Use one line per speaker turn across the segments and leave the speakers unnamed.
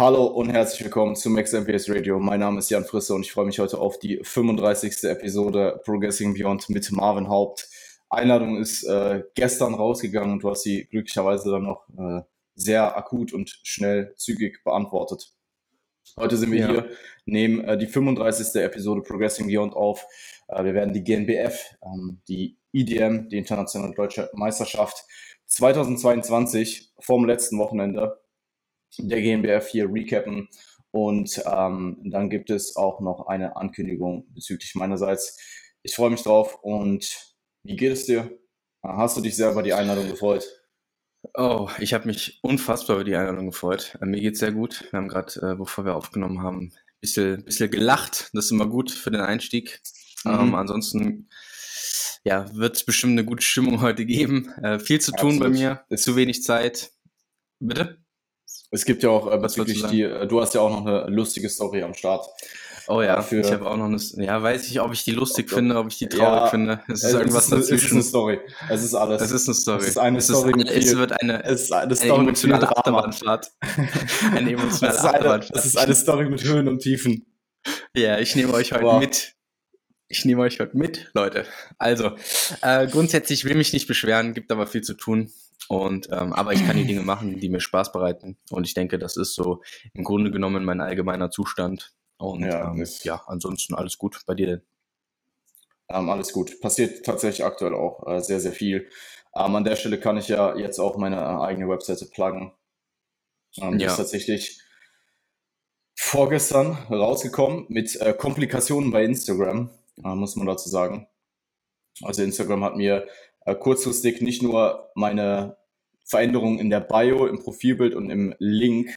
Hallo und herzlich willkommen zu Max MPS Radio. Mein Name ist Jan Frisse und ich freue mich heute auf die 35. Episode Progressing Beyond mit Marvin Haupt. Einladung ist äh, gestern rausgegangen und du hast sie glücklicherweise dann noch äh, sehr akut und schnell zügig beantwortet. Heute sind wir ja. hier, nehmen äh, die 35. Episode Progressing Beyond auf. Äh, wir werden die GNBF, ähm, die IDM, die Internationale Deutsche Meisterschaft 2022 vom letzten Wochenende der GmbF hier recappen. Und ähm, dann gibt es auch noch eine Ankündigung bezüglich meinerseits. Ich freue mich drauf und wie geht es dir? Hast du dich selber die Einladung gefreut?
Oh, ich habe mich unfassbar über die Einladung gefreut. Äh, mir geht's sehr gut. Wir haben gerade, äh, bevor wir aufgenommen haben, ein bisschen, bisschen gelacht. Das ist immer gut für den Einstieg. Mhm. Ähm, ansonsten ja, wird es bestimmt eine gute Stimmung heute geben. Äh, viel zu tun Absolut. bei mir, ist zu wenig Zeit. Bitte?
Es gibt ja auch äh, bezüglich die, äh, du hast ja auch noch eine lustige Story am Start.
Oh ja, für, ich habe auch noch eine, ja, weiß ich, ob ich die lustig oh, finde, ob ich die traurig ja, finde.
Es ist es irgendwas ist, dazwischen. Es ist eine Story. Es ist alles.
Es ist eine Story.
Es ist eine
es
Story
ist, mit Es wird eine, es ist eine, Story eine emotionale Achterbahnfahrt.
eine emotionale es Achterbahnfahrt. Es ist eine Story mit Höhen und Tiefen.
Ja, ich nehme euch heute wow. mit. Ich nehme euch heute mit, Leute. Also, äh, grundsätzlich will mich nicht beschweren, gibt aber viel zu tun. Und ähm, aber ich kann die Dinge machen, die mir Spaß bereiten. Und ich denke, das ist so im Grunde genommen mein allgemeiner Zustand. Und ja, ähm, ja ansonsten alles gut bei dir denn?
Ähm, alles gut. Passiert tatsächlich aktuell auch äh, sehr, sehr viel. Ähm, an der Stelle kann ich ja jetzt auch meine äh, eigene Webseite pluggen. Ähm, ja. ist tatsächlich vorgestern rausgekommen mit äh, Komplikationen bei Instagram, äh, muss man dazu sagen. Also Instagram hat mir äh, kurzfristig nicht nur meine Veränderungen in der Bio, im Profilbild und im Link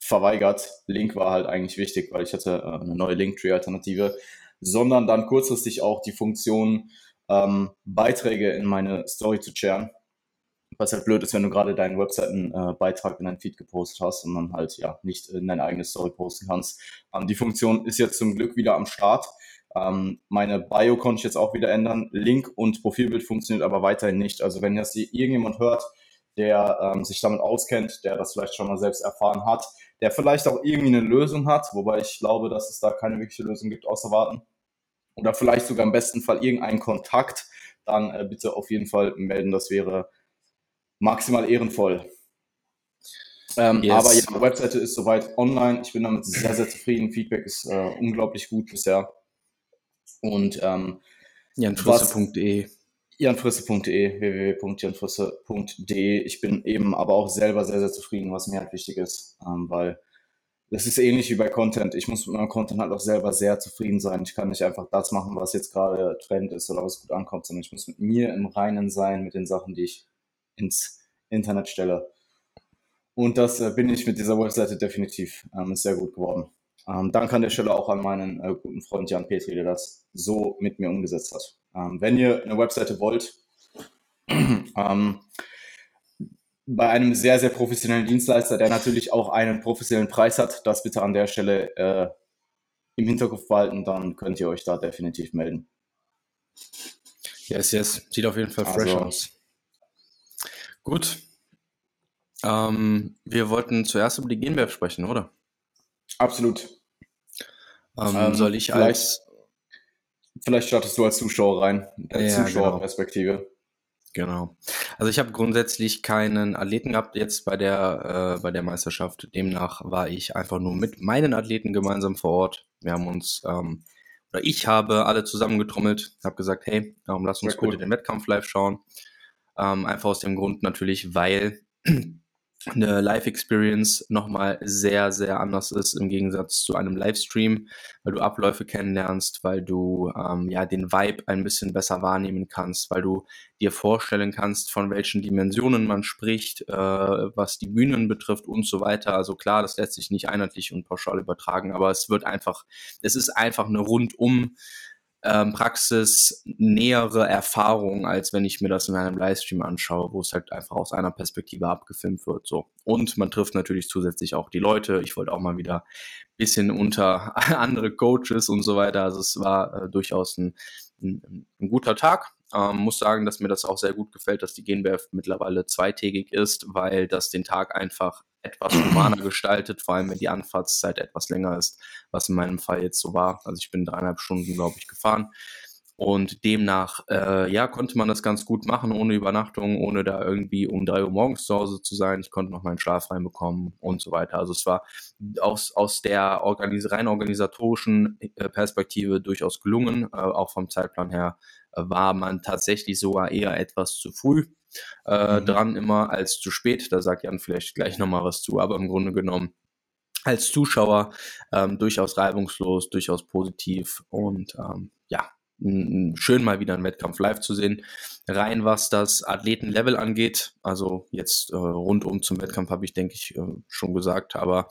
verweigert. Link war halt eigentlich wichtig, weil ich hatte äh, eine neue Linktree-Alternative, sondern dann kurzfristig auch die Funktion, ähm, Beiträge in meine Story zu sharen. Was halt blöd ist, wenn du gerade deinen Webseiten-Beitrag äh, in dein Feed gepostet hast und dann halt ja nicht in deine eigene Story posten kannst. Ähm, die Funktion ist jetzt zum Glück wieder am Start. Ähm, meine Bio konnte ich jetzt auch wieder ändern. Link und Profilbild funktioniert aber weiterhin nicht. Also wenn das irgendjemand hört, der ähm, sich damit auskennt, der das vielleicht schon mal selbst erfahren hat, der vielleicht auch irgendwie eine Lösung hat, wobei ich glaube, dass es da keine wirkliche Lösung gibt, außer warten. Oder vielleicht sogar im besten Fall irgendeinen Kontakt, dann äh, bitte auf jeden Fall melden. Das wäre maximal ehrenvoll. Ähm, yes. Aber ja, die Webseite ist soweit online. Ich bin damit sehr, sehr zufrieden. Feedback ist äh, unglaublich gut bisher. Und ähm,
janfrisse.de
janfrisse.de, www.janfrisse.de. Ich bin eben aber auch selber sehr, sehr zufrieden, was mir halt wichtig ist, ähm, weil das ist ähnlich wie bei Content. Ich muss mit meinem Content halt auch selber sehr zufrieden sein. Ich kann nicht einfach das machen, was jetzt gerade Trend ist oder was gut ankommt, sondern ich muss mit mir im Reinen sein, mit den Sachen, die ich ins Internet stelle. Und das äh, bin ich mit dieser Webseite definitiv. Ähm, ist sehr gut geworden. Ähm, danke an der Stelle auch an meinen äh, guten Freund Jan Petri, der das so mit mir umgesetzt hat. Ähm, wenn ihr eine Webseite wollt, ähm, bei einem sehr, sehr professionellen Dienstleister, der natürlich auch einen professionellen Preis hat, das bitte an der Stelle äh, im Hinterkopf behalten, dann könnt ihr euch da definitiv melden.
Yes, yes. Sieht auf jeden Fall fresh also, aus. Gut. Ähm, wir wollten zuerst über die GmbF sprechen, oder?
Absolut.
Ähm, ähm, soll ich als.
Vielleicht startest du als Zuschauer rein, der ja, Zuschauerperspektive.
Genau. genau. Also ich habe grundsätzlich keinen Athleten gehabt jetzt bei der, äh, bei der Meisterschaft. Demnach war ich einfach nur mit meinen Athleten gemeinsam vor Ort. Wir haben uns, ähm, oder ich habe alle zusammengetrommelt, habe gesagt, hey, ähm, lass uns ja, cool. bitte den Wettkampf live schauen. Ähm, einfach aus dem Grund natürlich, weil eine Live-Experience nochmal sehr, sehr anders ist im Gegensatz zu einem Livestream, weil du Abläufe kennenlernst, weil du ähm, ja den Vibe ein bisschen besser wahrnehmen kannst, weil du dir vorstellen kannst, von welchen Dimensionen man spricht, äh, was die Bühnen betrifft und so weiter. Also klar, das lässt sich nicht einheitlich und pauschal übertragen, aber es wird einfach, es ist einfach eine rundum ähm, praxisnähere Erfahrung, als wenn ich mir das in einem Livestream anschaue, wo es halt einfach aus einer Perspektive abgefilmt wird. So. Und man trifft natürlich zusätzlich auch die Leute. Ich wollte auch mal wieder ein bisschen unter andere Coaches und so weiter. Also es war äh, durchaus ein, ein, ein, guter Tag. Ähm, muss sagen, dass mir das auch sehr gut gefällt, dass die GNBF mittlerweile zweitägig ist, weil das den Tag einfach etwas humaner gestaltet, vor allem wenn die Anfahrtszeit etwas länger ist, was in meinem Fall jetzt so war. Also ich bin dreieinhalb Stunden, glaube ich, gefahren. Und demnach, äh, ja, konnte man das ganz gut machen, ohne Übernachtung, ohne da irgendwie um drei Uhr morgens zu Hause zu sein. Ich konnte noch meinen Schlaf reinbekommen und so weiter. Also es war aus, aus der organis rein organisatorischen äh, Perspektive durchaus gelungen. Äh, auch vom Zeitplan her war man tatsächlich sogar eher etwas zu früh äh, mhm. dran immer als zu spät. Da sagt Jan vielleicht gleich nochmal was zu, aber im Grunde genommen als Zuschauer ähm, durchaus reibungslos, durchaus positiv und ähm, ja, schön mal wieder einen Wettkampf live zu sehen. Rein was das Athletenlevel angeht, also jetzt äh, rundum zum Wettkampf habe ich, denke ich, äh, schon gesagt, aber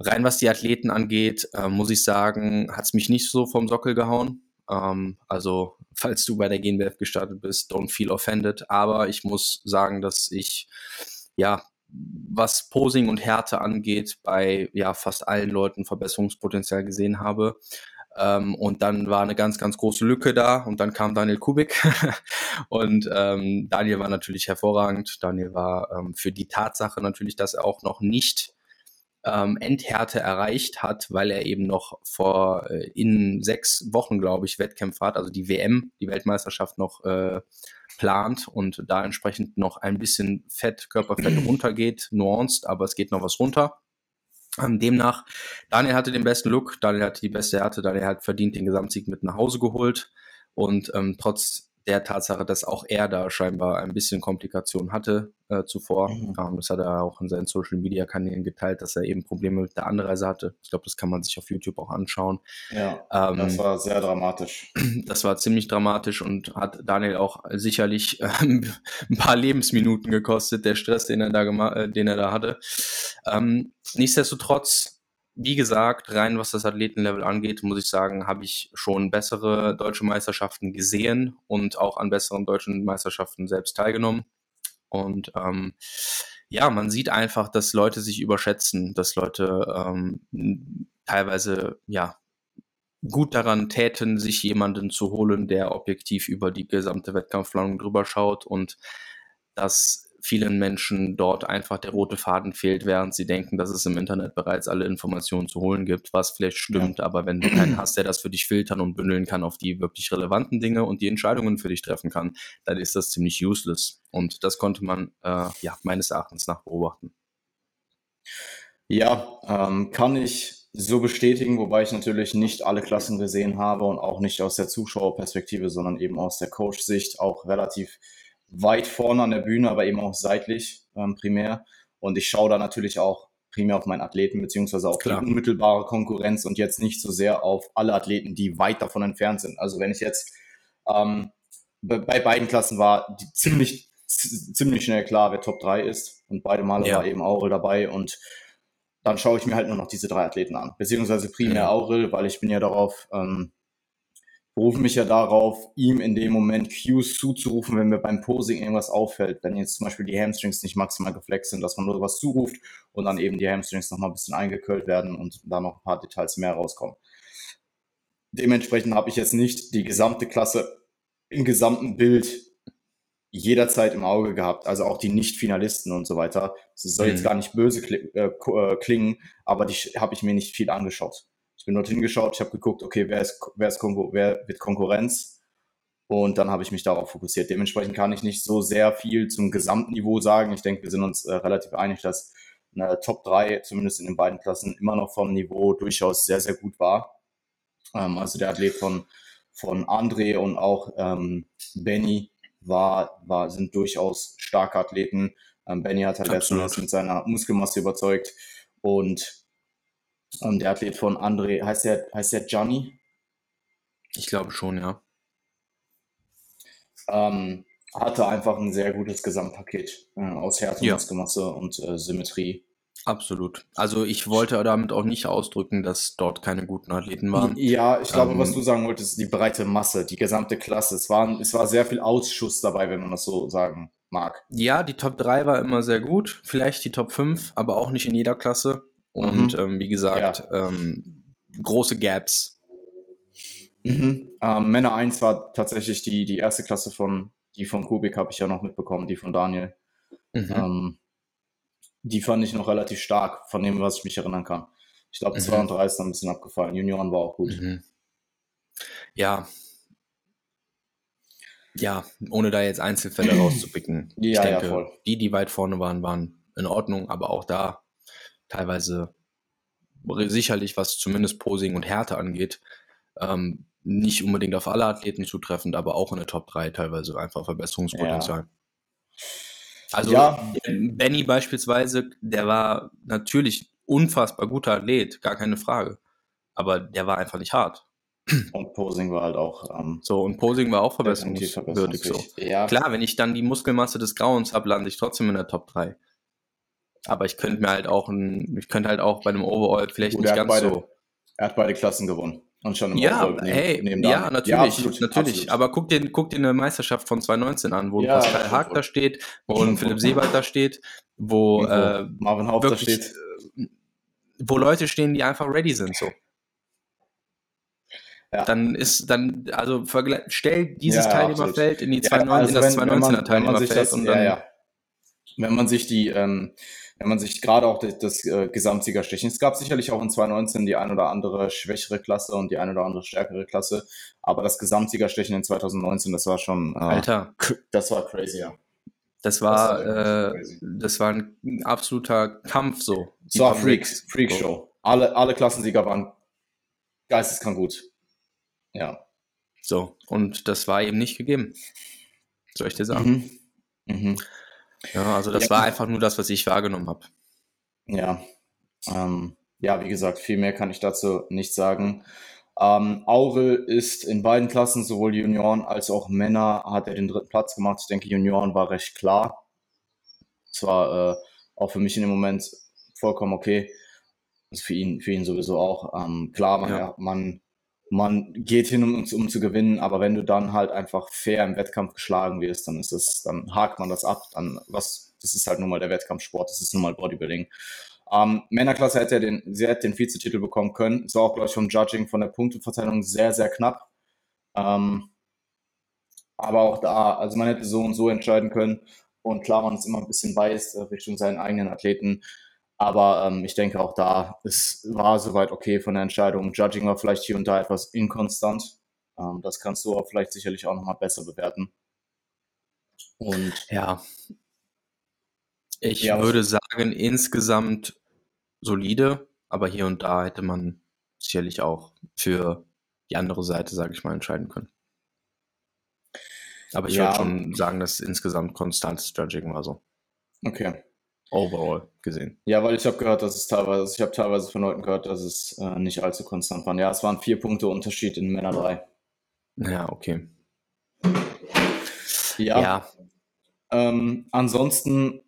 rein was die Athleten angeht, äh, muss ich sagen, hat es mich nicht so vom Sockel gehauen. Ähm, also, falls du bei der GNBF gestartet bist, don't feel offended. Aber ich muss sagen, dass ich, ja, was Posing und Härte angeht, bei ja fast allen Leuten Verbesserungspotenzial gesehen habe. Ähm, und dann war eine ganz, ganz große Lücke da und dann kam Daniel Kubik. und ähm, Daniel war natürlich hervorragend. Daniel war ähm, für die Tatsache natürlich, dass er auch noch nicht ähm, Endhärte erreicht hat, weil er eben noch vor äh, in sechs Wochen, glaube ich, Wettkämpfe hat, also die WM, die Weltmeisterschaft noch äh, plant und da entsprechend noch ein bisschen Fett, Körperfett runtergeht, nuanced, aber es geht noch was runter. Ähm, demnach, Daniel hatte den besten Look, Daniel hatte die beste Härte, Daniel hat verdient den Gesamtsieg mit nach Hause geholt und ähm, trotz der Tatsache, dass auch er da scheinbar ein bisschen Komplikationen hatte äh, zuvor. Mhm. Ähm, das hat er auch in seinen Social Media Kanälen geteilt, dass er eben Probleme mit der Anreise hatte. Ich glaube, das kann man sich auf YouTube auch anschauen.
Ja, ähm, das war sehr dramatisch.
Das war ziemlich dramatisch und hat Daniel auch sicherlich äh, ein paar Lebensminuten gekostet, der Stress, den er da gemacht, äh, den er da hatte. Ähm, nichtsdestotrotz wie gesagt, rein was das Athletenlevel angeht, muss ich sagen, habe ich schon bessere deutsche Meisterschaften gesehen und auch an besseren deutschen Meisterschaften selbst teilgenommen. Und ähm, ja, man sieht einfach, dass Leute sich überschätzen, dass Leute ähm, teilweise ja gut daran täten, sich jemanden zu holen, der objektiv über die gesamte Wettkampfplanung drüber schaut und dass vielen Menschen dort einfach der rote Faden fehlt, während sie denken, dass es im Internet bereits alle Informationen zu holen gibt, was vielleicht stimmt, ja. aber wenn du keinen hast, der das für dich filtern und bündeln kann auf die wirklich relevanten Dinge und die Entscheidungen für dich treffen kann, dann ist das ziemlich useless. Und das konnte man äh, ja meines Erachtens nach beobachten.
Ja, ähm, kann ich so bestätigen, wobei ich natürlich nicht alle Klassen gesehen habe und auch nicht aus der Zuschauerperspektive, sondern eben aus der Coach-Sicht auch relativ weit vorne an der Bühne, aber eben auch seitlich ähm, primär. Und ich schaue da natürlich auch primär auf meinen Athleten, beziehungsweise auf Klar. die unmittelbare Konkurrenz und jetzt nicht so sehr auf alle Athleten, die weit davon entfernt sind. Also wenn ich jetzt ähm, bei, bei beiden Klassen war, ziemlich, ziemlich schnell klar, wer Top 3 ist. Und beide Male ja. war eben Aurel dabei und dann schaue ich mir halt nur noch diese drei Athleten an. Beziehungsweise primär Aurel, weil ich bin ja darauf ähm, berufe mich ja darauf, ihm in dem Moment Cues zuzurufen, wenn mir beim Posing irgendwas auffällt. Wenn jetzt zum Beispiel die Hamstrings nicht maximal geflext sind, dass man nur was zuruft und dann eben die Hamstrings nochmal ein bisschen eingekühlt werden und da noch ein paar Details mehr rauskommen. Dementsprechend habe ich jetzt nicht die gesamte Klasse im gesamten Bild jederzeit im Auge gehabt, also auch die Nicht-Finalisten und so weiter. Das soll jetzt mhm. gar nicht böse äh, äh, klingen, aber die habe ich mir nicht viel angeschaut. Ich bin dorthin geschaut, ich habe geguckt, okay, wer, ist, wer, ist Konkur wer wird Konkurrenz? Und dann habe ich mich darauf fokussiert. Dementsprechend kann ich nicht so sehr viel zum Gesamtniveau sagen. Ich denke, wir sind uns äh, relativ einig, dass eine Top 3, zumindest in den beiden Klassen, immer noch vom Niveau durchaus sehr, sehr gut war. Ähm, also der Athlet von, von André und auch ähm, Benny war, war, sind durchaus starke Athleten. Ähm, Benny hat halt letztens mit seiner Muskelmasse überzeugt und ähm, der Athlet von André, heißt der, heißt der Gianni?
Ich glaube schon, ja.
Ähm, hatte einfach ein sehr gutes Gesamtpaket äh, aus Härte, ja. Muskelmasse und äh, Symmetrie.
Absolut. Also ich wollte damit auch nicht ausdrücken, dass dort keine guten Athleten waren.
Ja, ich glaube, ähm, was du sagen wolltest, die breite Masse, die gesamte Klasse. Es war, es war sehr viel Ausschuss dabei, wenn man das so sagen mag.
Ja, die Top 3 war immer sehr gut, vielleicht die Top 5, aber auch nicht in jeder Klasse. Und mhm. ähm, wie gesagt, ja. ähm, große Gaps.
Mhm. Ähm, Männer 1 war tatsächlich die, die erste Klasse von, die von Kubik habe ich ja noch mitbekommen, die von Daniel. Mhm. Ähm, die fand ich noch relativ stark, von dem, was ich mich erinnern kann. Ich glaube, 2 mhm. und 3 ist ein bisschen abgefallen. Junioren war auch gut. Mhm.
Ja. Ja, ohne da jetzt Einzelfälle rauszupicken. ja, ich denke, ja, voll. die, die weit vorne waren, waren in Ordnung, aber auch da teilweise sicherlich, was zumindest Posing und Härte angeht, ähm, nicht unbedingt auf alle Athleten zutreffend, aber auch in der Top 3 teilweise einfach Verbesserungspotenzial. Ja. Also ja. Benny beispielsweise, der war natürlich unfassbar guter Athlet, gar keine Frage. Aber der war einfach nicht hart.
Und Posing war halt auch.
Ähm, so, und Posing war auch verbesserungswürdig. So. Ja. Klar, wenn ich dann die Muskelmasse des Grauens habe, lande ich trotzdem in der Top 3. Aber ich könnte mir halt auch ein, ich könnte halt auch bei einem Overall vielleicht Gut, nicht ganz
beide,
so.
Er hat beide Klassen gewonnen.
Und schon im ja, neben, hey, neben ja, natürlich, ja, absolut, natürlich. Absolut. Aber guck dir, guck dir eine Meisterschaft von 2019 an, wo ja, Pascal Haag da steht, wo Philipp Sebald da steht, wo, wo äh, Marvin Haupt da steht. Äh, wo Leute stehen, die einfach ready sind, so. Ja. Dann ist dann, also stell dieses ja, Teilnehmerfeld in die 2019, also in das 2019er Teilnehmerfeld
und dann. Wenn man sich die, ähm, wenn man sich gerade auch das, das äh, Gesamtsiegerstechen, es gab sicherlich auch in 2019 die ein oder andere schwächere Klasse und die ein oder andere stärkere Klasse, aber das Gesamtsiegerstechen in 2019, das war schon,
äh, Alter,
das war crazy, ja.
Das war, das war, äh, das war ein absoluter Kampf so.
Es war Freaks, Freak Show. Alle, alle Klassensieger waren geisteskrank gut. Ja.
So, und das war eben nicht gegeben. Soll ich dir sagen? Mhm. Mhm. Ja, also das ja. war einfach nur das, was ich wahrgenommen habe.
Ja. Ähm, ja, wie gesagt, viel mehr kann ich dazu nicht sagen. Ähm, Aurel ist in beiden Klassen, sowohl Junioren als auch Männer, hat er den dritten Platz gemacht. Ich denke, Junioren war recht klar. Zwar äh, auch für mich in dem Moment vollkommen okay. Also für ihn, für ihn sowieso auch. Ähm, klar, man, ja. man man geht hin, um, um zu gewinnen, aber wenn du dann halt einfach fair im Wettkampf geschlagen wirst, dann ist das, dann hakt man das ab, dann was, das ist halt nun mal der Wettkampfsport, das ist nun mal Bodybuilding. Ähm, Männerklasse hätte den, sie hätte den Vizetitel bekommen können. War auch, glaube ich, vom Judging, von der Punkteverteilung sehr, sehr knapp. Ähm, aber auch da, also man hätte so und so entscheiden können. Und klar, man ist immer ein bisschen biased Richtung seinen eigenen Athleten. Aber ähm, ich denke auch da, es war soweit okay von der Entscheidung. Judging war vielleicht hier und da etwas inkonstant. Ähm, das kannst du auch vielleicht sicherlich auch nochmal besser bewerten.
Und ja, ich ja, würde sagen, insgesamt solide, aber hier und da hätte man sicherlich auch für die andere Seite, sage ich mal, entscheiden können. Aber ich ja. würde schon sagen, dass insgesamt konstantes Judging war so.
Okay
overall gesehen.
Ja, weil ich habe gehört, dass es teilweise, ich habe teilweise von Leuten gehört, dass es äh, nicht allzu konstant war. Ja, es waren vier Punkte Unterschied in Männer 3.
Ja, okay.
Ja. ja. Ähm, ansonsten,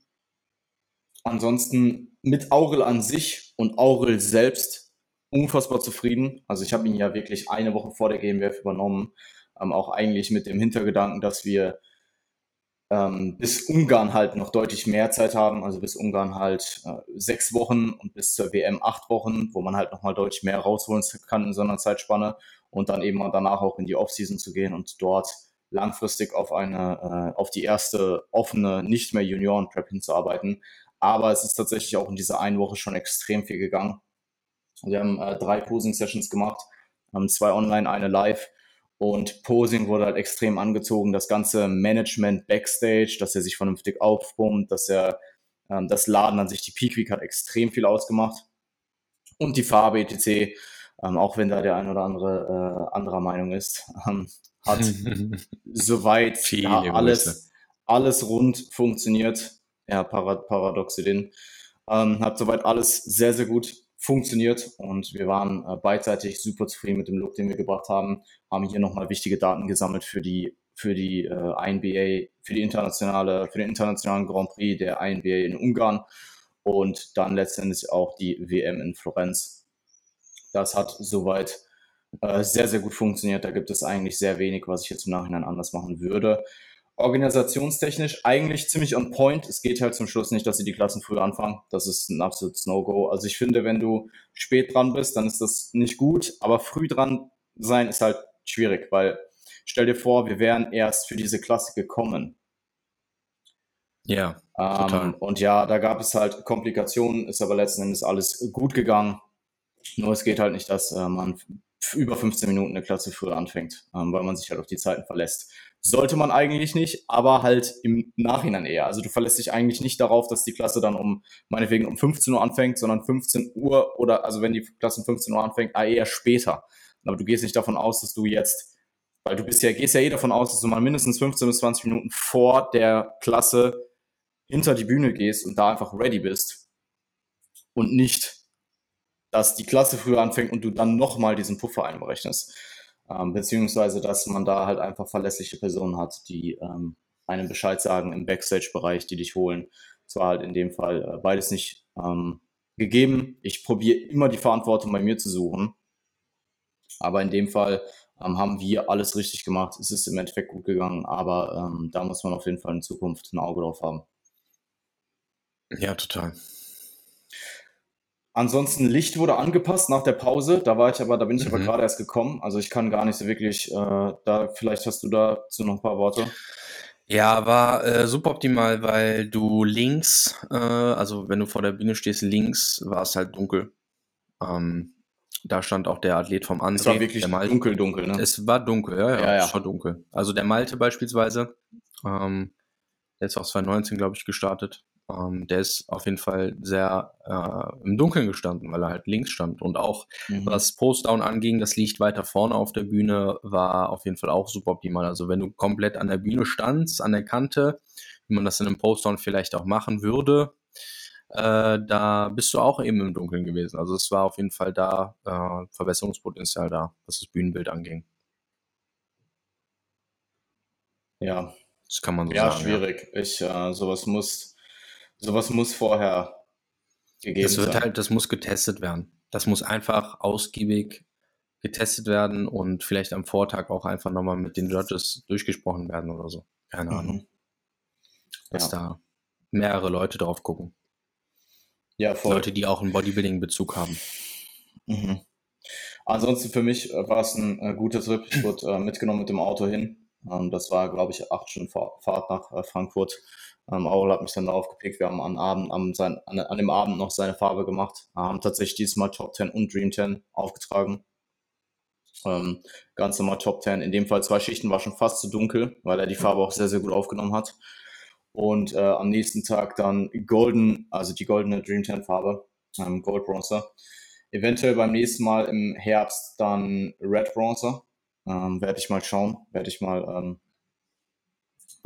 ansonsten mit Aurel an sich und Aurel selbst unfassbar zufrieden. Also ich habe ihn ja wirklich eine Woche vor der GmbF übernommen, ähm, auch eigentlich mit dem Hintergedanken, dass wir ähm, bis Ungarn halt noch deutlich mehr Zeit haben, also bis Ungarn halt äh, sechs Wochen und bis zur WM acht Wochen, wo man halt nochmal deutlich mehr rausholen kann in so einer Zeitspanne und dann eben danach auch in die Offseason zu gehen und dort langfristig auf eine, äh, auf die erste offene, nicht mehr Junioren-Prep hinzuarbeiten. Aber es ist tatsächlich auch in dieser einen Woche schon extrem viel gegangen. Wir haben äh, drei Posing-Sessions gemacht, haben zwei online, eine live und Posing wurde halt extrem angezogen. Das ganze Management Backstage, dass er sich vernünftig aufpumpt, dass er ähm, das Laden an sich, die Peak Week hat extrem viel ausgemacht. Und die Farbe etc., ähm, auch wenn da der ein oder andere äh, anderer Meinung ist, ähm, hat soweit ja, alles, alles rund funktioniert. Ja, Parad Paradoxidin. Ähm, hat soweit alles sehr, sehr gut funktioniert und wir waren äh, beidseitig super zufrieden mit dem Look, den wir gebracht haben, haben hier nochmal wichtige Daten gesammelt für die für die äh, INBA, für die internationale, für den internationalen Grand Prix der INBA in Ungarn und dann letztendlich auch die WM in Florenz. Das hat soweit äh, sehr, sehr gut funktioniert. Da gibt es eigentlich sehr wenig, was ich jetzt im Nachhinein anders machen würde organisationstechnisch eigentlich ziemlich on point. Es geht halt zum Schluss nicht, dass sie die Klassen früh anfangen. Das ist ein absolutes No-Go. Also ich finde, wenn du spät dran bist, dann ist das nicht gut, aber früh dran sein ist halt schwierig, weil stell dir vor, wir wären erst für diese Klasse gekommen.
Ja.
Ähm, und ja, da gab es halt Komplikationen, ist aber letzten Endes alles gut gegangen. Nur es geht halt nicht, dass äh, man über 15 Minuten eine Klasse früher anfängt, ähm, weil man sich halt auf die Zeiten verlässt. Sollte man eigentlich nicht, aber halt im Nachhinein eher. Also du verlässt dich eigentlich nicht darauf, dass die Klasse dann um, meinetwegen um 15 Uhr anfängt, sondern 15 Uhr oder, also wenn die Klasse um 15 Uhr anfängt, ah, eher später. Aber du gehst nicht davon aus, dass du jetzt, weil du bist ja, gehst ja eh davon aus, dass du mal mindestens 15 bis 20 Minuten vor der Klasse hinter die Bühne gehst und da einfach ready bist und nicht, dass die Klasse früher anfängt und du dann nochmal diesen Puffer einberechnest. Ähm, beziehungsweise, dass man da halt einfach verlässliche Personen hat, die ähm, einem Bescheid sagen im Backstage-Bereich, die dich holen. Es war halt in dem Fall äh, beides nicht ähm, gegeben. Ich probiere immer die Verantwortung bei mir zu suchen. Aber in dem Fall ähm, haben wir alles richtig gemacht. Es ist im Endeffekt gut gegangen, aber ähm, da muss man auf jeden Fall in Zukunft ein Auge drauf haben.
Ja, total.
Ansonsten Licht wurde angepasst nach der Pause. Da war ich aber, da bin ich mhm. aber gerade erst gekommen. Also ich kann gar nicht so wirklich. Äh, da vielleicht hast du dazu noch ein paar Worte.
Ja, war äh, super optimal, weil du links, äh, also wenn du vor der Bühne stehst, links war es halt dunkel. Ähm, da stand auch der Athlet vom André. Es
war wirklich dunkel, dunkel, ne?
Es war dunkel, ja, ja, ja, ja. es war dunkel. Also der Malte beispielsweise, ähm, der ist auch 2019, glaube ich, gestartet. Ähm, der ist auf jeden Fall sehr äh, im Dunkeln gestanden, weil er halt links stand. Und auch mhm. was Postdown anging, das Licht weiter vorne auf der Bühne war auf jeden Fall auch super optimal. Also wenn du komplett an der Bühne standst, an der Kante, wie man das in einem Postdown vielleicht auch machen würde, äh, da bist du auch eben im Dunkeln gewesen. Also es war auf jeden Fall da äh, Verbesserungspotenzial da, was das Bühnenbild anging.
Ja. Das kann man so ja, sagen. Schwierig. Ja, schwierig. Ich, äh, sowas muss Sowas muss vorher
gegeben das wird sein. halt, das muss getestet werden. Das muss einfach ausgiebig getestet werden und vielleicht am Vortag auch einfach nochmal mit den Judges durchgesprochen werden oder so. Keine mhm. Ahnung. Dass ja. da mehrere Leute drauf gucken. Ja, voll. Leute, die auch einen Bodybuilding-Bezug haben.
Mhm. Ansonsten für mich äh, war es ein äh, guter Trip. Ich wurde äh, mitgenommen mit dem Auto hin. Ähm, das war, glaube ich, acht Stunden Fahrt nach äh, Frankfurt. Ähm, Aurel hat mich dann darauf gepickt. Wir haben am Abend, am, sein, an, an, dem Abend noch seine Farbe gemacht. Haben tatsächlich dieses Mal Top 10 und Dream 10 aufgetragen. Ähm, ganz normal Top 10. In dem Fall zwei Schichten war schon fast zu dunkel, weil er die Farbe auch sehr, sehr gut aufgenommen hat. Und äh, am nächsten Tag dann Golden, also die goldene Dream 10 Farbe, ähm, Gold Bronzer. Eventuell beim nächsten Mal im Herbst dann Red Bronzer. Ähm, werde ich mal schauen, werde ich mal ähm,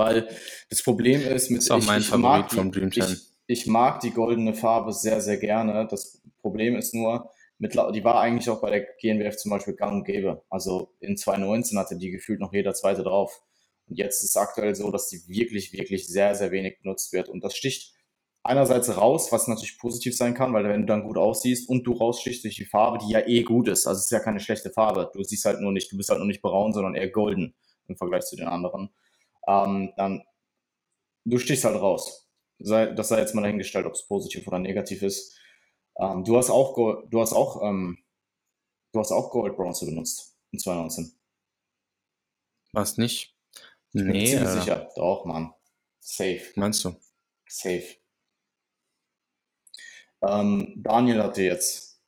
weil das Problem ist,
mit das ist auch ich, mein ich Favorit mag, vom Dream
Ich, ich, mag die goldene Farbe sehr, sehr gerne. Das Problem ist nur, mit, die war eigentlich auch bei der GNWF zum Beispiel gang und gäbe. Also in 2019 hatte die gefühlt noch jeder zweite drauf. Und jetzt ist es aktuell so, dass die wirklich, wirklich sehr, sehr wenig benutzt wird. Und das sticht einerseits raus, was natürlich positiv sein kann, weil wenn du dann gut aussiehst und du rausstichst durch die Farbe, die ja eh gut ist. Also es ist ja keine schlechte Farbe. Du siehst halt nur nicht, du bist halt nur nicht braun, sondern eher golden im Vergleich zu den anderen ähm, dann du stichst halt raus. Sei, das sei jetzt mal dahingestellt, ob es positiv oder negativ ist. Ähm, du hast auch, Gold, du hast auch, ähm, du hast auch Gold Bronze benutzt in 2019.
Was nicht?
Ich nee. Bin ziemlich äh, sicher. Doch, Mann. Safe.
Meinst du?
Safe. Ähm, Daniel hatte jetzt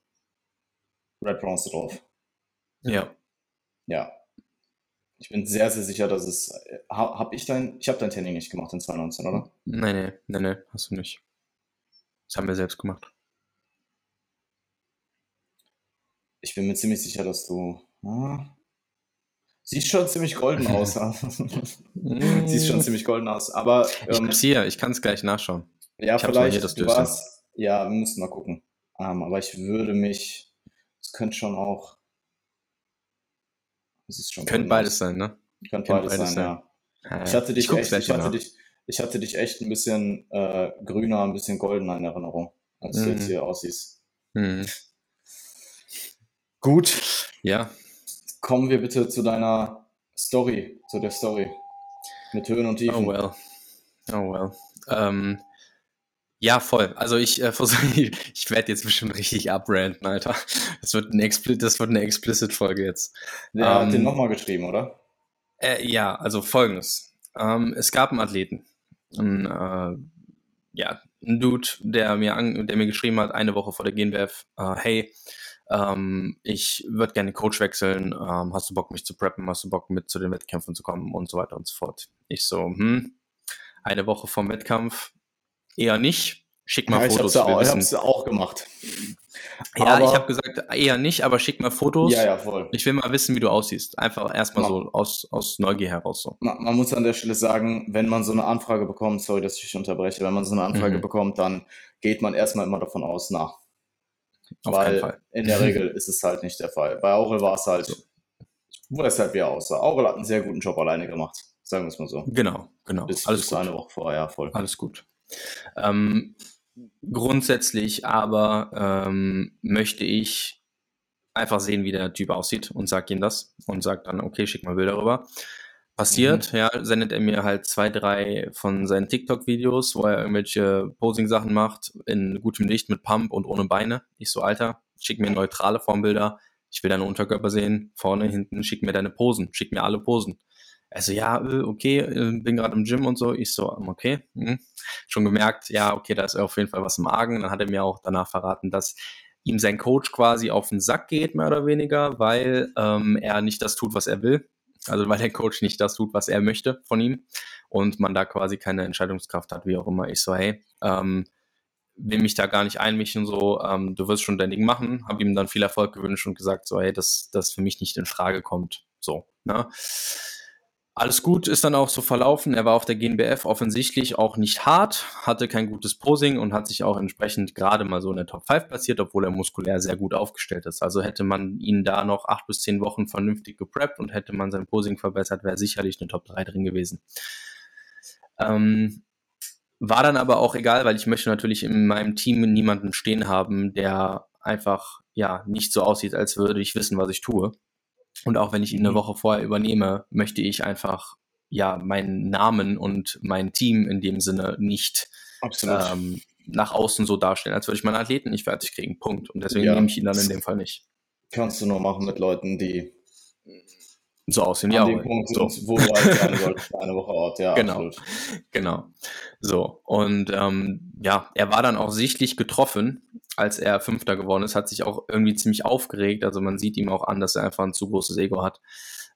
Red Bronze drauf.
Ja.
Ja. Ich bin sehr, sehr sicher, dass es. Äh, hab ich dein. Ich habe dein Training nicht gemacht in 2019, oder?
Nein, nein, nein, nein, hast du nicht. Das haben wir selbst gemacht.
Ich bin mir ziemlich sicher, dass du. Ah, Sieht schon ziemlich golden aus. Sieht schon ziemlich golden aus. Aber.
Ähm, ich hier, ich kann es gleich nachschauen.
Ja, ich vielleicht. Hier, das du warst, ja, wir müssen mal gucken. Ähm, aber ich würde mich. Es könnte schon auch.
Das ist schon Könnte beides sein, ne?
Könnte beides, beides, sein, ja. ja. Ich hatte dich ich echt, ich hatte dich, ich hatte dich echt ein bisschen äh, grüner, ein bisschen goldener in Erinnerung, als mhm. du jetzt hier aussiehst. Mhm. Gut.
Ja.
Kommen wir bitte zu deiner Story, zu der Story. Mit Höhen und Tiefen.
Oh well. Oh well. Ähm, Ja, voll. Also ich äh, versuche, ich werde jetzt bestimmt richtig abranten, Alter. Das wird, ein Expli das wird eine Explicit-Folge jetzt.
Der ähm, hat den nochmal geschrieben, oder?
Äh, ja, also folgendes. Ähm, es gab einen Athleten. Ein, äh, ja, ein Dude, der mir, an, der mir geschrieben hat, eine Woche vor der GNBF, äh, hey, ähm, ich würde gerne Coach wechseln, ähm, hast du Bock, mich zu preppen, hast du Bock, mit zu den Wettkämpfen zu kommen und so weiter und so fort. Ich so, hm, eine Woche vom Wettkampf, eher nicht. Schick mal
ja,
Fotos.
Ich habe es auch gemacht.
Ja, aber, ich habe gesagt, eher nicht, aber schick mal Fotos.
Ja, ja, voll.
Ich will mal wissen, wie du aussiehst. Einfach erstmal so aus, aus Neugier heraus. So.
Man, man, muss an der Stelle sagen, wenn man so eine Anfrage bekommt, sorry, dass ich unterbreche, wenn man so eine Anfrage mhm. bekommt, dann geht man erstmal immer davon aus, nach. Auf Weil in der Regel ist es halt nicht der Fall. Bei Aurel war es halt, so. wo es halt wie er aussah. Aurel hat einen sehr guten Job alleine gemacht, sagen wir es mal so.
Genau, genau.
Bis, Alles bis gut. eine Woche vorher, voll.
Alles gut. Ähm, grundsätzlich aber ähm, möchte ich einfach sehen, wie der Typ aussieht und sag ihm das und sag dann, okay, schick mal Bilder rüber. Passiert, mhm. ja, sendet er mir halt zwei, drei von seinen TikTok-Videos, wo er irgendwelche Posing-Sachen macht, in gutem Licht mit Pump und ohne Beine. Ich so, Alter, schick mir neutrale Formbilder. Ich will deine Unterkörper sehen, vorne, hinten, schick mir deine Posen, schick mir alle Posen. Also ja, äh, okay, äh, bin gerade im Gym und so. Ich so, ähm, okay, hm. schon gemerkt, ja, okay, da ist auf jeden Fall was im Argen. Dann hat er mir auch danach verraten, dass ihm sein Coach quasi auf den Sack geht, mehr oder weniger, weil ähm, er nicht das tut, was er will. Also weil der Coach nicht das tut, was er möchte von ihm und man da quasi keine Entscheidungskraft hat, wie auch immer. Ich so, hey, ähm, will mich da gar nicht einmischen, so, ähm, du wirst schon dein Ding machen, habe ihm dann viel Erfolg gewünscht und gesagt, so, hey, dass das für mich nicht in Frage kommt. So, ne? Alles gut ist dann auch so verlaufen. Er war auf der GNBF offensichtlich auch nicht hart, hatte kein gutes Posing und hat sich auch entsprechend gerade mal so in der Top 5 platziert, obwohl er muskulär sehr gut aufgestellt ist. Also hätte man ihn da noch acht bis zehn Wochen vernünftig gepreppt und hätte man sein Posing verbessert, wäre sicherlich eine Top 3 drin gewesen. Ähm, war dann aber auch egal, weil ich möchte natürlich in meinem Team niemanden stehen haben, der einfach ja nicht so aussieht, als würde ich wissen, was ich tue. Und auch wenn ich ihn eine mhm. Woche vorher übernehme, möchte ich einfach ja meinen Namen und mein Team in dem Sinne nicht ähm, nach außen so darstellen, als würde ich meinen Athleten nicht fertig kriegen. Punkt. Und deswegen ja. nehme ich ihn dann in dem Fall nicht.
Kannst du nur machen mit Leuten, die
so aussehen, ja. Dem
Punkt so. wo du halt sein solltest, eine Woche Ort, ja.
Genau, absolut. genau. So, und ähm, ja, er war dann auch sichtlich getroffen, als er Fünfter geworden ist, hat sich auch irgendwie ziemlich aufgeregt. Also man sieht ihm auch an, dass er einfach ein zu großes Ego hat.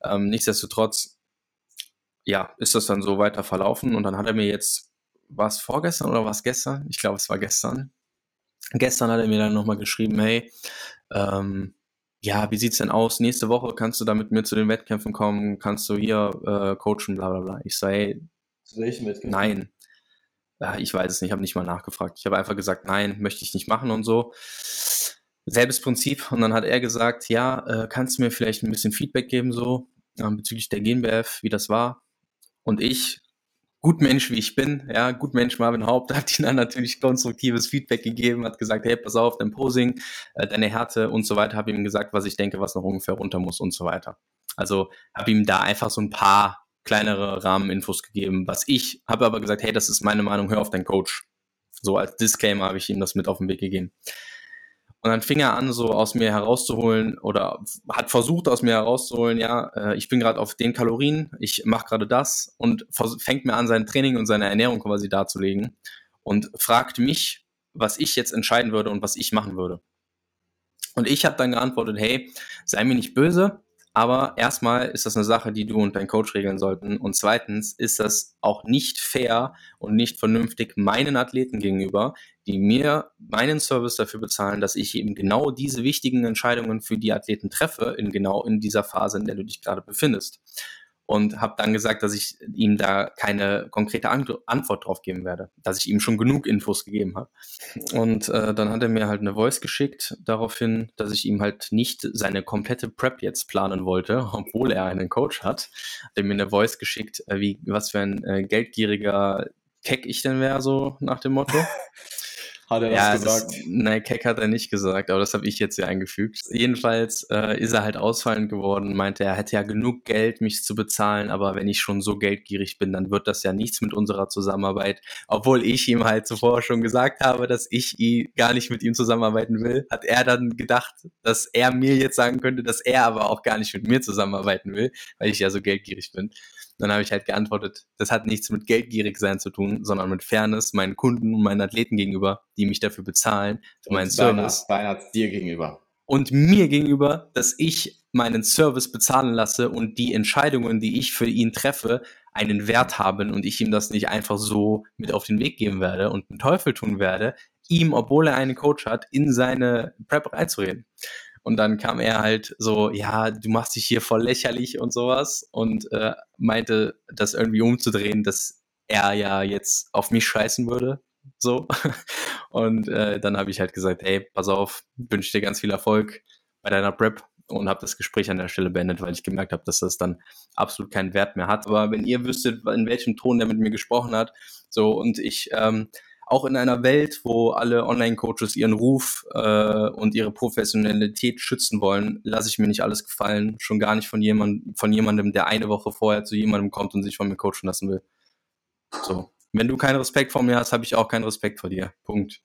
Ähm, nichtsdestotrotz, ja, ist das dann so weiter verlaufen und dann hat er mir jetzt, war es vorgestern oder war es gestern? Ich glaube, es war gestern. Gestern hat er mir dann nochmal geschrieben, hey, ähm, ja, wie sieht's denn aus? Nächste Woche kannst du da mit mir zu den Wettkämpfen kommen, kannst du hier äh, coachen, bla bla bla. Ich sage, hey,
zu welchen
Wettkämpfen? Nein. Ja, ich weiß es nicht, ich habe nicht mal nachgefragt. Ich habe einfach gesagt, nein, möchte ich nicht machen und so. Selbes Prinzip. Und dann hat er gesagt, ja, äh, kannst du mir vielleicht ein bisschen Feedback geben, so äh, bezüglich der GmbF, wie das war? Und ich gut Mensch, wie ich bin, ja, gut Mensch Marvin Haupt, hat ihnen dann natürlich konstruktives Feedback gegeben, hat gesagt, hey, pass auf, dein Posing, äh, deine Härte und so weiter, habe ihm gesagt, was ich denke, was noch ungefähr runter muss und so weiter. Also habe ihm da einfach so ein paar kleinere Rahmeninfos gegeben, was ich habe aber gesagt, hey, das ist meine Meinung, hör auf deinen Coach. So als Disclaimer habe ich ihm das mit auf den Weg gegeben. Und dann fing er an, so aus mir herauszuholen oder hat versucht, aus mir herauszuholen, ja, äh, ich bin gerade auf den Kalorien, ich mache gerade das und fängt mir an, sein Training und seine Ernährung quasi darzulegen und fragt mich, was ich jetzt entscheiden würde und was ich machen würde. Und ich habe dann geantwortet, hey, sei mir nicht böse, aber erstmal ist das eine Sache, die du und dein Coach regeln sollten. Und zweitens ist das auch nicht fair und nicht vernünftig meinen Athleten gegenüber, die mir meinen Service dafür bezahlen, dass ich eben genau diese wichtigen Entscheidungen für die Athleten treffe, in genau in dieser Phase, in der du dich gerade befindest und habe dann gesagt, dass ich ihm da keine konkrete Antwort drauf geben werde, dass ich ihm schon genug Infos gegeben habe. Und äh, dann hat er mir halt eine Voice geschickt daraufhin, dass ich ihm halt nicht seine komplette Prep jetzt planen wollte, obwohl er einen Coach hat. Hat er mir eine Voice geschickt, äh, wie was für ein äh, geldgieriger Keck ich denn wäre, so nach dem Motto.
Hat er
ja,
das gesagt?
Das, nein, Keck hat er nicht gesagt, aber das habe ich jetzt hier eingefügt. Jedenfalls äh, ist er halt ausfallend geworden, meinte, er hätte ja genug Geld, mich zu bezahlen, aber wenn ich schon so geldgierig bin, dann wird das ja nichts mit unserer Zusammenarbeit. Obwohl ich ihm halt zuvor schon gesagt habe, dass ich ihn gar nicht mit ihm zusammenarbeiten will, hat er dann gedacht, dass er mir jetzt sagen könnte, dass er aber auch gar nicht mit mir zusammenarbeiten will, weil ich ja so geldgierig bin. Dann habe ich halt geantwortet, das hat nichts mit geldgierig sein zu tun, sondern mit Fairness meinen Kunden und meinen Athleten gegenüber, die mich dafür bezahlen, für meinen Service.
Beinhard dir gegenüber.
Und mir gegenüber, dass ich meinen Service bezahlen lasse und die Entscheidungen, die ich für ihn treffe, einen Wert haben und ich ihm das nicht einfach so mit auf den Weg geben werde und einen Teufel tun werde, ihm, obwohl er einen Coach hat, in seine Prep reinzureden. Und dann kam er halt so, ja, du machst dich hier voll lächerlich und sowas und äh, meinte, das irgendwie umzudrehen, dass er ja jetzt auf mich scheißen würde. So. Und äh, dann habe ich halt gesagt, hey, pass auf, wünsche dir ganz viel Erfolg bei deiner Prep und habe das Gespräch an der Stelle beendet, weil ich gemerkt habe, dass das dann absolut keinen Wert mehr hat. Aber wenn ihr wüsstet, in welchem Ton der mit mir gesprochen hat, so und ich ähm, auch in einer Welt, wo alle Online-Coaches ihren Ruf äh, und ihre Professionalität schützen wollen, lasse ich mir nicht alles gefallen. Schon gar nicht von, jemand, von jemandem, der eine Woche vorher zu jemandem kommt und sich von mir coachen lassen will. So. Wenn du keinen Respekt vor mir hast, habe ich auch keinen Respekt vor dir. Punkt.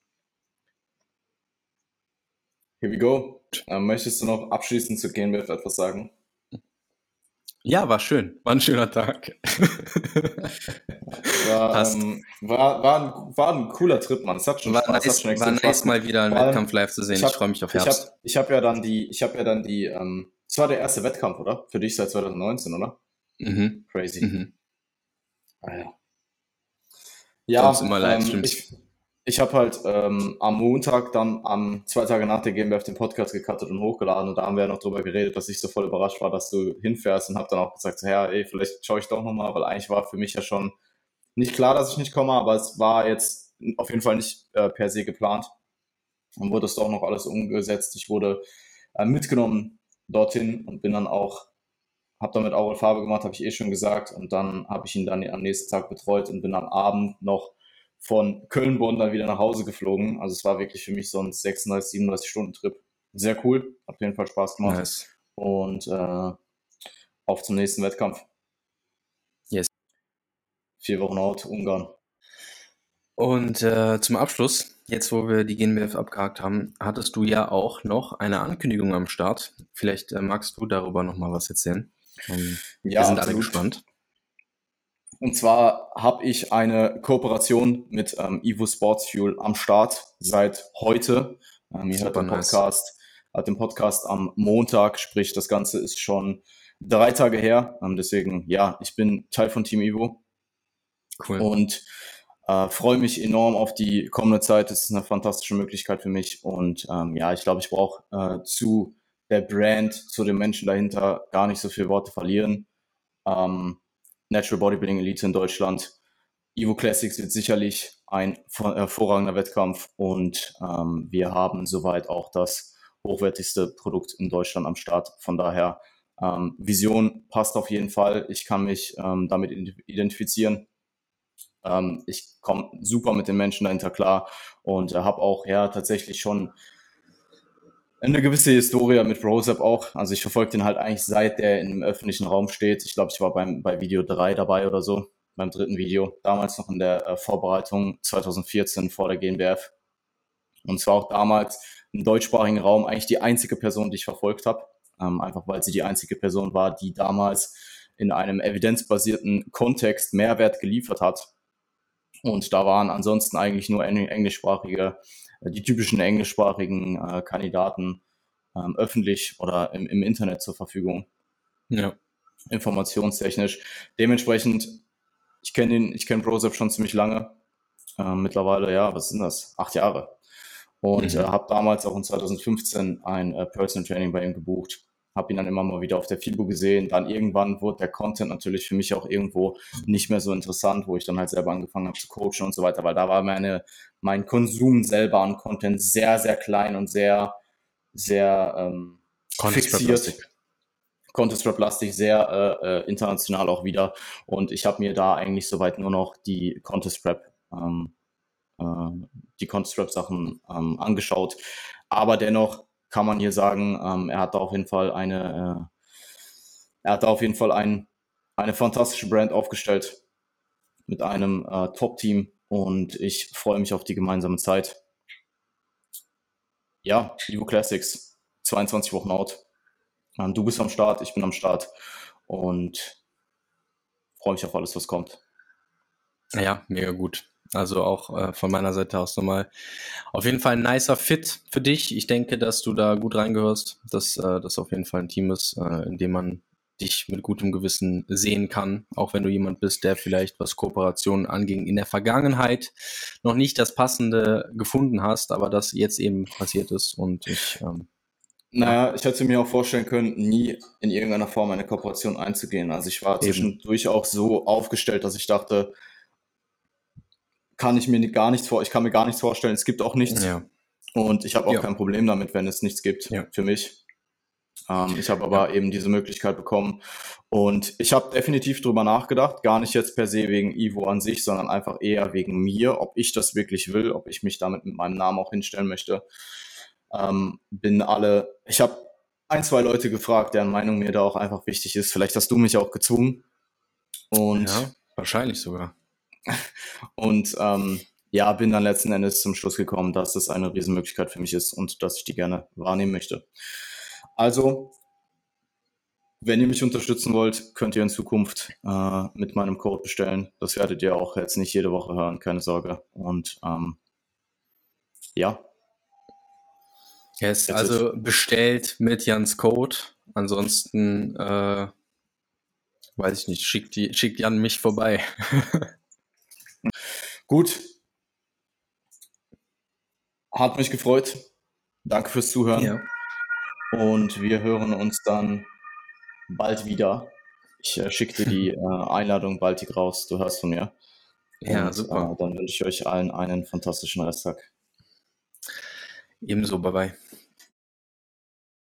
Here we go. Ähm, möchtest du noch abschließend zu GNBF etwas sagen?
Ja, war schön. War ein schöner Tag.
war, ähm, war, war, ein, war ein cooler Trip, Mann. Es hat schon
war
Spaß.
Nice,
hat schon
war nice, mal wieder einen Wettkampf live zu sehen. Ich, ich freue mich auf Herbst.
Ich habe hab ja dann die, ich habe ja dann die, ähm, es war der erste Wettkampf, oder? Für dich seit 2019, oder?
Mhm.
Crazy.
Mhm.
Ah, ja. Ja,
immer
ähm, ich, ich habe halt ähm, am Montag dann am zwei Tage nach der GmbF den Podcast gecuttet und hochgeladen und da haben wir ja noch drüber geredet, dass ich so voll überrascht war, dass du hinfährst und habe dann auch gesagt, so, ja, ey, vielleicht schaue ich doch nochmal, weil eigentlich war für mich ja schon nicht klar, dass ich nicht komme, aber es war jetzt auf jeden Fall nicht äh, per se geplant. Dann wurde es doch noch alles umgesetzt. Ich wurde äh, mitgenommen dorthin und bin dann auch, habe damit Aurel Farbe gemacht, habe ich eh schon gesagt und dann habe ich ihn dann am nächsten Tag betreut und bin am Abend noch von Köln-Bonn dann wieder nach Hause geflogen. Also es war wirklich für mich so ein 36, 37 Stunden Trip. Sehr cool, hat auf jeden Fall Spaß gemacht.
Nice.
Und äh, auf zum nächsten Wettkampf.
Yes.
Vier Wochen out, Ungarn.
Und äh, zum Abschluss, jetzt wo wir die GNBF abgehakt haben, hattest du ja auch noch eine Ankündigung am Start. Vielleicht äh, magst du darüber noch mal was erzählen. Ähm, ja, wir sind absolut. alle gespannt.
Und zwar habe ich eine Kooperation mit ähm, Evo Sports Fuel am Start seit heute. Ähm, ihr hört den Podcast, hat den Podcast am Montag, sprich das Ganze ist schon drei Tage her. Ähm, deswegen, ja, ich bin Teil von Team Evo. Cool. Und äh, freue mich enorm auf die kommende Zeit. Es ist eine fantastische Möglichkeit für mich. Und ähm, ja, ich glaube, ich brauche äh, zu der Brand, zu den Menschen dahinter gar nicht so viele Worte verlieren. Ähm, Natural Bodybuilding Elite in Deutschland. Evo Classics wird sicherlich ein hervorragender Wettkampf und ähm, wir haben soweit auch das hochwertigste Produkt in Deutschland am Start. Von daher, ähm, Vision passt auf jeden Fall. Ich kann mich ähm, damit identifizieren. Ähm, ich komme super mit den Menschen dahinter klar und äh, habe auch ja tatsächlich schon eine gewisse Historie mit Brosep auch. Also ich verfolge den halt eigentlich seit der im öffentlichen Raum steht. Ich glaube, ich war beim, bei Video 3 dabei oder so, beim dritten Video. Damals noch in der äh, Vorbereitung 2014 vor der GNBF. Und zwar auch damals im deutschsprachigen Raum eigentlich die einzige Person, die ich verfolgt habe. Ähm, einfach weil sie die einzige Person war, die damals in einem evidenzbasierten Kontext Mehrwert geliefert hat. Und da waren ansonsten eigentlich nur englischsprachige die typischen englischsprachigen äh, Kandidaten ähm, öffentlich oder im, im Internet zur Verfügung.
Ja.
Informationstechnisch. Dementsprechend, ich kenne den, ich kenne Brosep schon ziemlich lange. Äh, mittlerweile, ja, was sind das? Acht Jahre. Und mhm. äh, habe damals auch in 2015 ein äh, Personal Training bei ihm gebucht habe ihn dann immer mal wieder auf der FIBO gesehen. Dann irgendwann wurde der Content natürlich für mich auch irgendwo nicht mehr so interessant, wo ich dann halt selber angefangen habe zu coachen und so weiter, weil da war meine, mein Konsum selber an Content sehr, sehr klein und sehr, sehr ähm, fixiert. Contest-Rap-lastig, sehr äh, äh, international auch wieder. Und ich habe mir da eigentlich soweit nur noch die Contest-Rap ähm, äh, die Constrap-Sachen ähm, angeschaut. Aber dennoch kann man hier sagen, ähm, er hat auf jeden Fall eine, äh, er hat auf jeden Fall ein, eine fantastische Brand aufgestellt mit einem äh, Top-Team und ich freue mich auf die gemeinsame Zeit. Ja, Evo Classics, 22 Wochen out. Ähm, du bist am Start, ich bin am Start und freue mich auf alles, was kommt.
Ja, mega gut. Also auch äh, von meiner Seite aus nochmal auf jeden Fall ein nicer Fit für dich. Ich denke, dass du da gut reingehörst, dass äh, das auf jeden Fall ein Team ist, äh, in dem man dich mit gutem Gewissen sehen kann, auch wenn du jemand bist, der vielleicht, was Kooperationen anging, in der Vergangenheit noch nicht das Passende gefunden hast, aber das jetzt eben passiert ist und ich. Ähm,
naja, ich hätte mir auch vorstellen können, nie in irgendeiner Form eine Kooperation einzugehen. Also ich war zwischendurch auch so aufgestellt, dass ich dachte, kann ich mir gar nichts vor, ich kann mir gar nichts vorstellen. Es gibt auch nichts. Ja. Und ich habe auch ja. kein Problem damit, wenn es nichts gibt ja. für mich. Ähm, ich habe aber eben diese Möglichkeit bekommen. Und ich habe definitiv drüber nachgedacht, gar nicht jetzt per se wegen Ivo an sich, sondern einfach eher wegen mir, ob ich das wirklich will, ob ich mich damit mit meinem Namen auch hinstellen möchte. Ähm, bin alle, ich habe ein, zwei Leute gefragt, deren Meinung mir da auch einfach wichtig ist. Vielleicht hast du mich auch gezwungen.
Und ja, wahrscheinlich sogar.
Und ähm, ja, bin dann letzten Endes zum Schluss gekommen, dass es eine Riesenmöglichkeit für mich ist und dass ich die gerne wahrnehmen möchte. Also, wenn ihr mich unterstützen wollt, könnt ihr in Zukunft äh, mit meinem Code bestellen. Das werdet ihr auch jetzt nicht jede Woche hören, keine Sorge. Und ähm, ja.
Yes, also bestellt mit Jans Code. Ansonsten, äh, weiß ich nicht, schickt, die, schickt Jan mich vorbei.
Gut. Hat mich gefreut. Danke fürs Zuhören. Ja. Und wir hören uns dann bald wieder. Ich äh, schicke dir die äh, Einladung baldig raus. Du hörst von mir.
Ja, Und, super.
Äh, dann wünsche ich euch allen einen fantastischen Resttag.
Ebenso, bye bye.